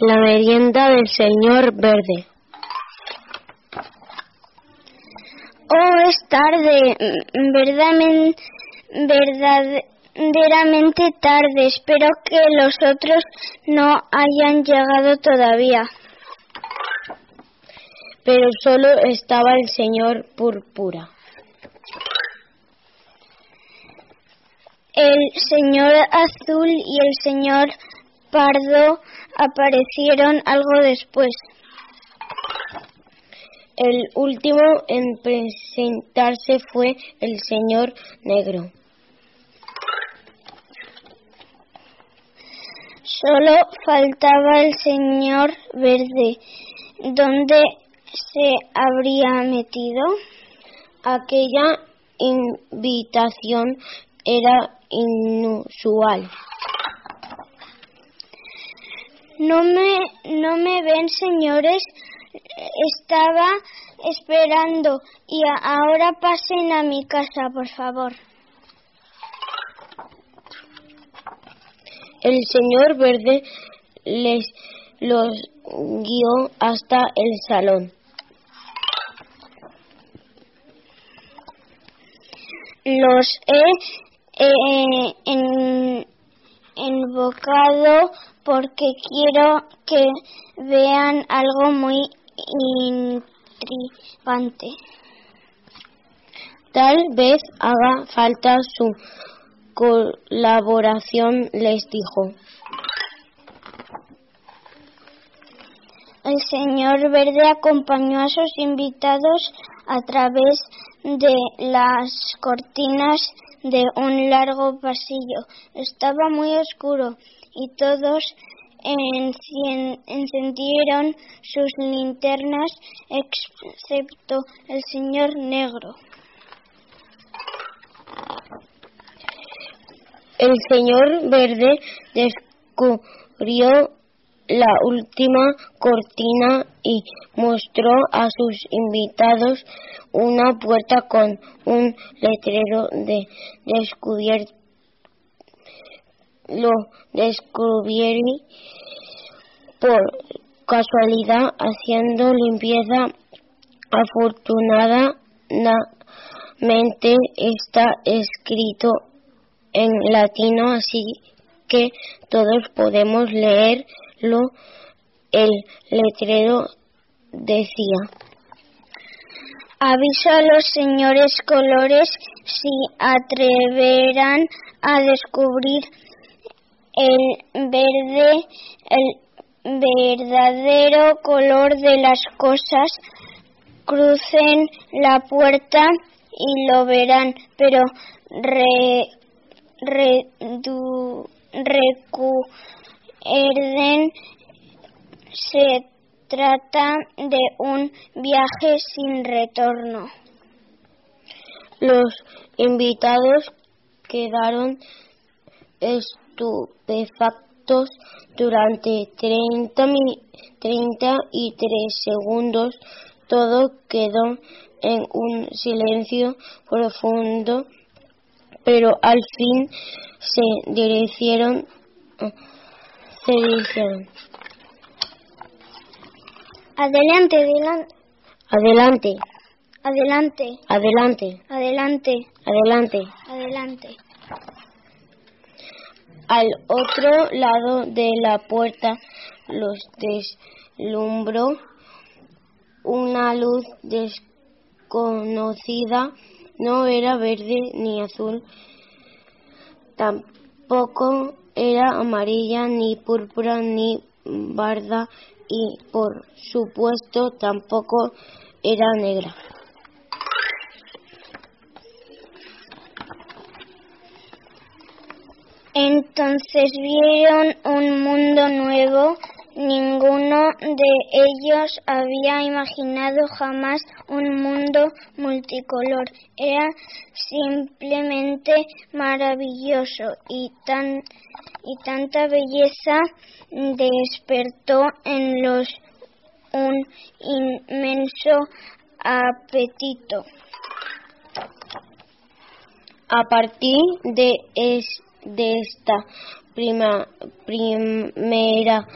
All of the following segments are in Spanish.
La merienda del señor verde. Oh, es tarde, verdaderamente, verdaderamente tarde. Espero que los otros no hayan llegado todavía. Pero solo estaba el señor Púrpura. El señor Azul y el señor Pardo aparecieron algo después. El último en presentarse fue el señor Negro. Solo faltaba el señor Verde. ¿Dónde se habría metido? Aquella invitación era inusual. No me, no me ven, señores. Estaba esperando y ahora pasen a mi casa, por favor. El señor Verde les los guió hasta el salón. Los he eh, invocado porque quiero que vean algo muy intrigante. Tal vez haga falta su colaboración, les dijo. El señor Verde acompañó a sus invitados a través de las cortinas de un largo pasillo. Estaba muy oscuro y todos encendieron sus linternas excepto el señor negro. El señor verde descubrió la última cortina y mostró a sus invitados una puerta con un letrero de descubierto lo descubrí por casualidad haciendo limpieza. Afortunadamente está escrito en latino, así que todos podemos leerlo. El letrero decía. Aviso a los señores colores si atreverán a descubrir el verde, el verdadero color de las cosas. Crucen la puerta y lo verán, pero re, recuerden, se trata de un viaje sin retorno. Los invitados quedaron estupefactos durante 30, 30 y 3 segundos. Todo quedó en un silencio profundo, pero al fin se dirigieron, Adelante, adelante. Adelante. Adelante. Adelante. Adelante. Adelante. Adelante. Al otro lado de la puerta los deslumbró una luz desconocida. No era verde ni azul, tampoco era amarilla, ni púrpura, ni barda y, por supuesto, tampoco era negra. Entonces vieron un mundo nuevo. Ninguno de ellos había imaginado jamás un mundo multicolor. Era simplemente maravilloso y tan y tanta belleza despertó en los un inmenso apetito. A partir de es, de esta prima, primera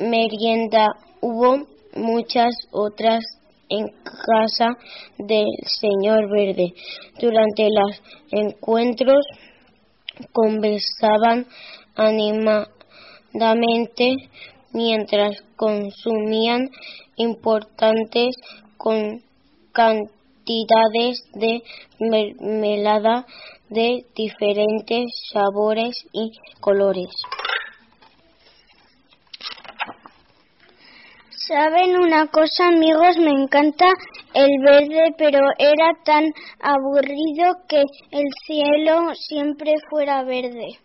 merienda hubo muchas otras en casa del señor Verde. Durante los encuentros conversaban animadamente mientras consumían importantes cantidades de mermelada de diferentes sabores y colores. ¿Saben una cosa, amigos? Me encanta el verde, pero era tan aburrido que el cielo siempre fuera verde.